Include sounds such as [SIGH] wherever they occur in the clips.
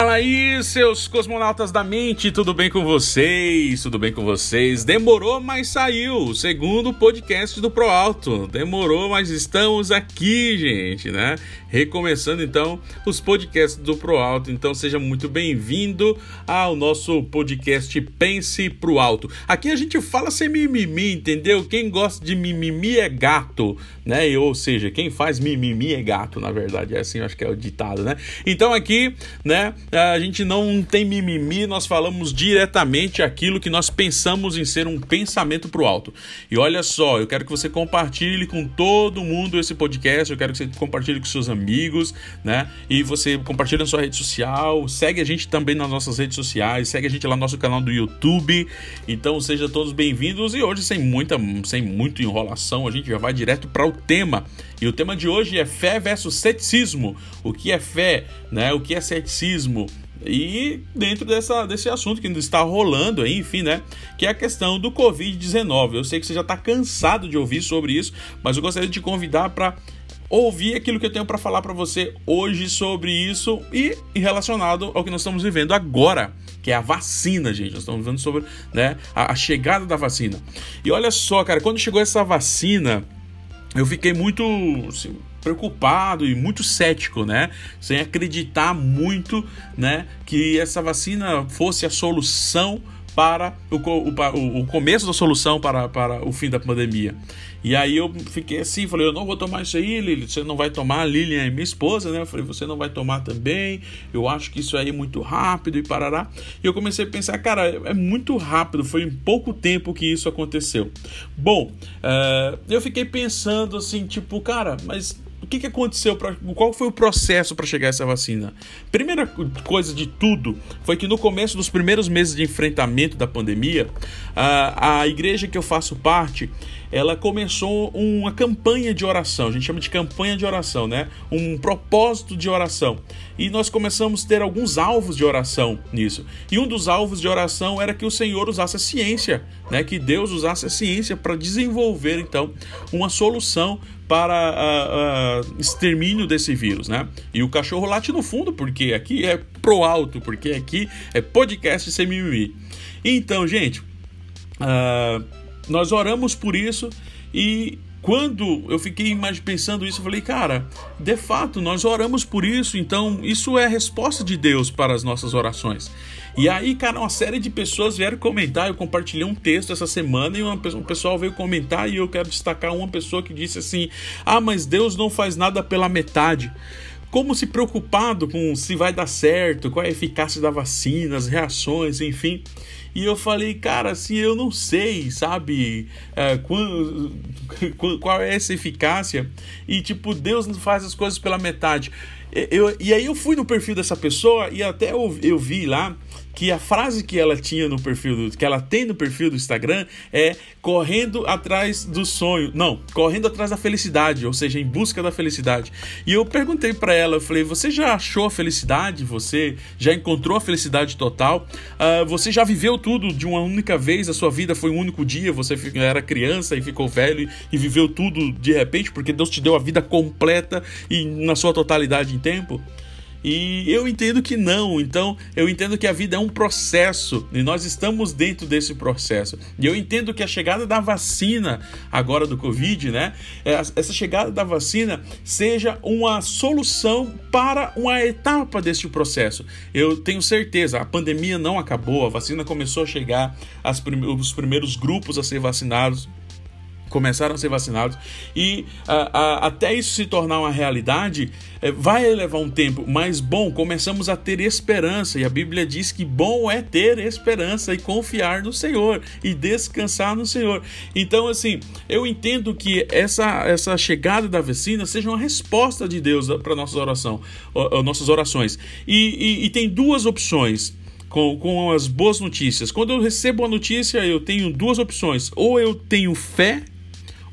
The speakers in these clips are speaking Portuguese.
Fala aí, seus cosmonautas da mente, tudo bem com vocês? Tudo bem com vocês? Demorou, mas saiu. Segundo podcast do Pro Alto. Demorou, mas estamos aqui, gente, né? Recomeçando então os podcasts do Pro Alto. Então seja muito bem-vindo ao nosso podcast Pense Pro Alto. Aqui a gente fala sem mimimi, entendeu? Quem gosta de mimimi é gato, né? Ou seja, quem faz mimimi é gato, na verdade. É assim, acho que é o ditado, né? Então aqui, né? A gente não tem mimimi, nós falamos diretamente aquilo que nós pensamos em ser um pensamento para o alto. E olha só, eu quero que você compartilhe com todo mundo esse podcast, eu quero que você compartilhe com seus amigos, né? E você compartilhe na sua rede social, segue a gente também nas nossas redes sociais, segue a gente lá no nosso canal do YouTube. Então sejam todos bem-vindos e hoje sem muita, sem muita enrolação, a gente já vai direto para o tema. E o tema de hoje é fé versus ceticismo. O que é fé, né? O que é ceticismo? E dentro dessa, desse assunto que ainda está rolando aí, enfim, né? Que é a questão do Covid-19. Eu sei que você já está cansado de ouvir sobre isso, mas eu gostaria de te convidar para ouvir aquilo que eu tenho para falar para você hoje sobre isso e relacionado ao que nós estamos vivendo agora, que é a vacina, gente. Nós estamos vendo sobre né, a, a chegada da vacina. E olha só, cara, quando chegou essa vacina, eu fiquei muito. Assim, preocupado e muito cético, né? Sem acreditar muito, né? Que essa vacina fosse a solução para o, o, o começo da solução para, para o fim da pandemia. E aí eu fiquei assim, falei, eu não vou tomar isso aí, Lili, você não vai tomar, Lilian é minha esposa, né? Eu falei, você não vai tomar também, eu acho que isso aí é muito rápido e parará. E eu comecei a pensar, cara, é muito rápido, foi em pouco tempo que isso aconteceu. Bom, uh, eu fiquei pensando assim, tipo, cara, mas que, que aconteceu? Pra, qual foi o processo para chegar a essa vacina? Primeira coisa de tudo foi que no começo dos primeiros meses de enfrentamento da pandemia, a, a igreja que eu faço parte, ela começou uma campanha de oração. A gente chama de campanha de oração, né? Um propósito de oração. E nós começamos a ter alguns alvos de oração nisso. E um dos alvos de oração era que o Senhor usasse a ciência, né? Que Deus usasse a ciência para desenvolver então uma solução para uh, uh, extermínio desse vírus, né? E o cachorro late no fundo, porque aqui é pro alto, porque aqui é podcast sem mimimi. Então, gente, uh, nós oramos por isso e quando eu fiquei pensando isso, eu falei, cara, de fato, nós oramos por isso, então isso é a resposta de Deus para as nossas orações. E aí, cara, uma série de pessoas vieram comentar. Eu compartilhei um texto essa semana e uma, um pessoal veio comentar. E eu quero destacar uma pessoa que disse assim: Ah, mas Deus não faz nada pela metade como se preocupado com se vai dar certo, qual é a eficácia da vacina, as reações, enfim. E eu falei, cara, assim, eu não sei, sabe, é, [LAUGHS] qual, é essa eficácia. E, tipo, Deus não faz as coisas pela metade. Eu, e aí eu fui no perfil dessa pessoa e até eu, eu vi lá que a frase que ela tinha no perfil do, que ela tem no perfil do Instagram é correndo atrás do sonho, não, correndo atrás da felicidade, ou seja, em busca da felicidade. E eu perguntei para ela, eu falei, você já achou a felicidade? Você já encontrou a felicidade total? Uh, você já viveu tudo de uma única vez? A sua vida foi um único dia? Você era criança e ficou velho e viveu tudo de repente porque Deus te deu a vida completa e na sua totalidade em tempo? E eu entendo que não, então eu entendo que a vida é um processo e nós estamos dentro desse processo. E eu entendo que a chegada da vacina agora do Covid, né? É, essa chegada da vacina seja uma solução para uma etapa deste processo. Eu tenho certeza, a pandemia não acabou, a vacina começou a chegar, os primeiros grupos a ser vacinados começaram a ser vacinados e até isso se tornar uma realidade é, vai levar um tempo, mas bom, começamos a ter esperança e a Bíblia diz que bom é ter esperança e confiar no Senhor e descansar no Senhor. Então, assim, eu entendo que essa, essa chegada da vacina seja uma resposta de Deus para nossas oração, nossas orações. E, e, e tem duas opções com, com as boas notícias. Quando eu recebo a notícia, eu tenho duas opções: ou eu tenho fé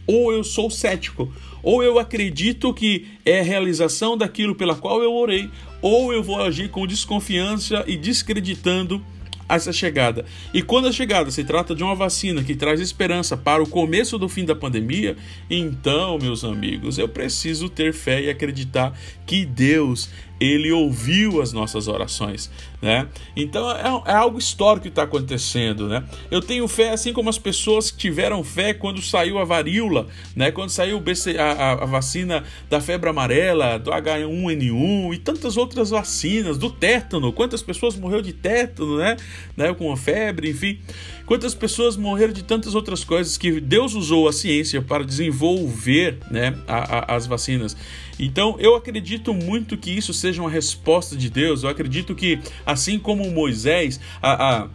ou eu sou cético, ou eu acredito que é a realização daquilo pela qual eu orei, ou eu vou agir com desconfiança e descreditando essa chegada. E quando a chegada se trata de uma vacina que traz esperança para o começo do fim da pandemia, então, meus amigos, eu preciso ter fé e acreditar que Deus ele ouviu as nossas orações, né? Então é, é algo histórico que está acontecendo, né? Eu tenho fé, assim como as pessoas que tiveram fé quando saiu a varíola, né? Quando saiu BC, a, a, vacina da febre amarela, do H1N1 e tantas outras vacinas, do tétano. Quantas pessoas morreram de tétano, né? né? Com a febre, enfim. Quantas pessoas morreram de tantas outras coisas que Deus usou a ciência para desenvolver, né? A, a, as vacinas. Então eu acredito muito que isso seja uma resposta de Deus. Eu acredito que, assim como Moisés, a, a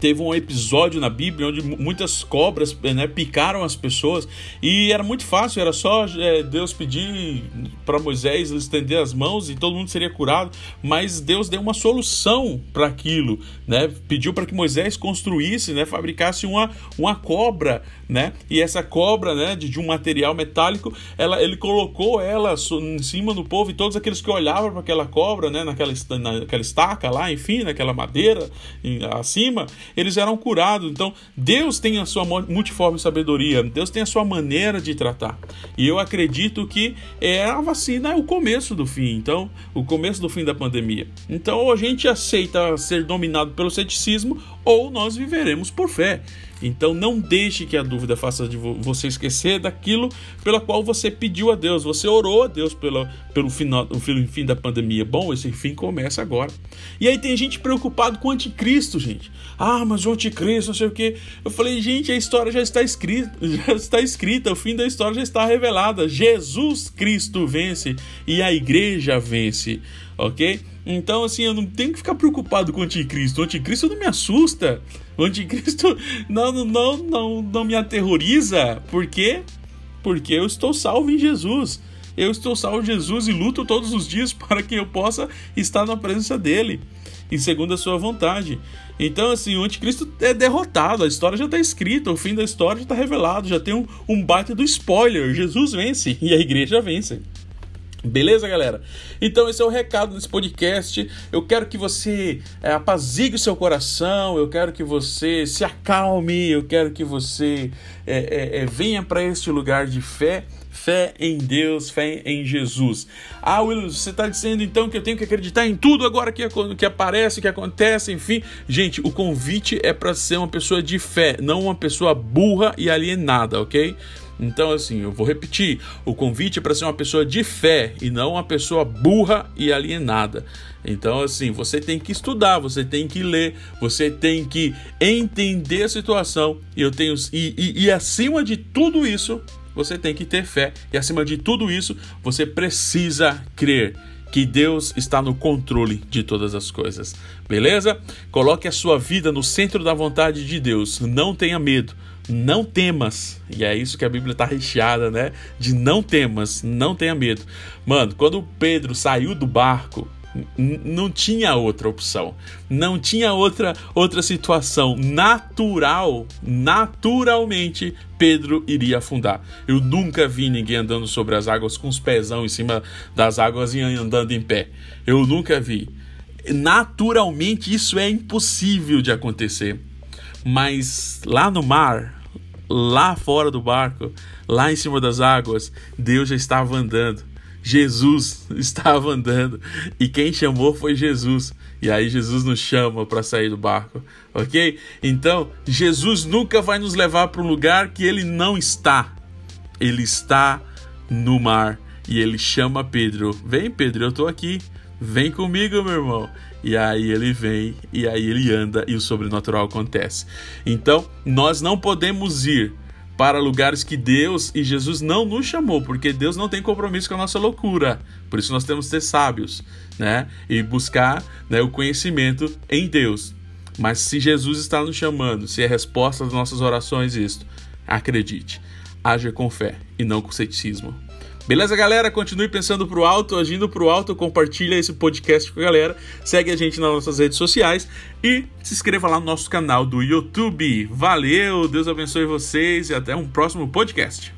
teve um episódio na Bíblia onde muitas cobras né, picaram as pessoas e era muito fácil, era só é, Deus pedir para Moisés estender as mãos e todo mundo seria curado, mas Deus deu uma solução para aquilo, né? Pediu para que Moisés construísse, né, fabricasse uma, uma cobra, né? E essa cobra, né, de, de um material metálico, ela, ele colocou ela em cima do povo e todos aqueles que olhavam para aquela cobra, né, naquela, naquela estaca lá, enfim, naquela madeira acima, eles eram curados. Então, Deus tem a sua multiforme sabedoria, Deus tem a sua maneira de tratar. E eu acredito que é a vacina é o começo do fim, então, o começo do fim da pandemia. Então, ou a gente aceita ser dominado pelo ceticismo, ou nós viveremos por fé. Então não deixe que a dúvida faça de você esquecer daquilo pela qual você pediu a Deus. Você orou a Deus pelo, pelo, final, pelo fim da pandemia. Bom, esse fim começa agora. E aí tem gente preocupado com o anticristo, gente. Ah, mas o anticristo, não sei o que. Eu falei, gente, a história já está escrita, [LAUGHS] já está escrita, o fim da história já está revelada. Jesus Cristo vence e a igreja vence, ok? Então, assim, eu não tenho que ficar preocupado com o anticristo. O anticristo não me assusta. O anticristo não, não, não, não me aterroriza. Por quê? Porque eu estou salvo em Jesus. Eu estou salvo em Jesus e luto todos os dias [LAUGHS] para que eu possa estar na presença dele e segundo a sua vontade. Então, assim, o anticristo é derrotado, a história já está escrita, o fim da história já está revelado, já tem um, um baita do spoiler. Jesus vence [LAUGHS] e a igreja vence. Beleza, galera? Então, esse é o recado desse podcast. Eu quero que você é, apazigue o seu coração, eu quero que você se acalme, eu quero que você é, é, é venha para este lugar de fé. Fé em Deus, fé em Jesus. Ah, Will, você está dizendo então que eu tenho que acreditar em tudo agora que, que aparece, que acontece, enfim. Gente, o convite é para ser uma pessoa de fé, não uma pessoa burra e alienada, ok? Então, assim, eu vou repetir: o convite é para ser uma pessoa de fé e não uma pessoa burra e alienada. Então, assim, você tem que estudar, você tem que ler, você tem que entender a situação. E eu tenho e, e, e acima de tudo isso, você tem que ter fé. E acima de tudo isso, você precisa crer que Deus está no controle de todas as coisas. Beleza? Coloque a sua vida no centro da vontade de Deus. Não tenha medo não temas. E é isso que a Bíblia está recheada, né? De não temas, não tenha medo. Mano, quando Pedro saiu do barco, não tinha outra opção, não tinha outra outra situação natural, naturalmente Pedro iria afundar. Eu nunca vi ninguém andando sobre as águas com os pezão em cima das águas e andando em pé. Eu nunca vi. Naturalmente isso é impossível de acontecer. Mas lá no mar, lá fora do barco, lá em cima das águas, Deus já estava andando. Jesus [LAUGHS] estava andando e quem chamou foi Jesus. E aí Jesus nos chama para sair do barco, ok? Então Jesus nunca vai nos levar para um lugar que ele não está. Ele está no mar e ele chama Pedro: Vem, Pedro, eu estou aqui. Vem comigo, meu irmão. E aí ele vem, e aí ele anda, e o sobrenatural acontece. Então, nós não podemos ir para lugares que Deus e Jesus não nos chamou, porque Deus não tem compromisso com a nossa loucura. Por isso nós temos que ser sábios, né? E buscar né, o conhecimento em Deus. Mas se Jesus está nos chamando, se é resposta às nossas orações isto, acredite, haja com fé e não com ceticismo. Beleza, galera? Continue pensando pro alto, agindo pro alto, compartilha esse podcast com a galera, segue a gente nas nossas redes sociais e se inscreva lá no nosso canal do YouTube. Valeu, Deus abençoe vocês e até um próximo podcast.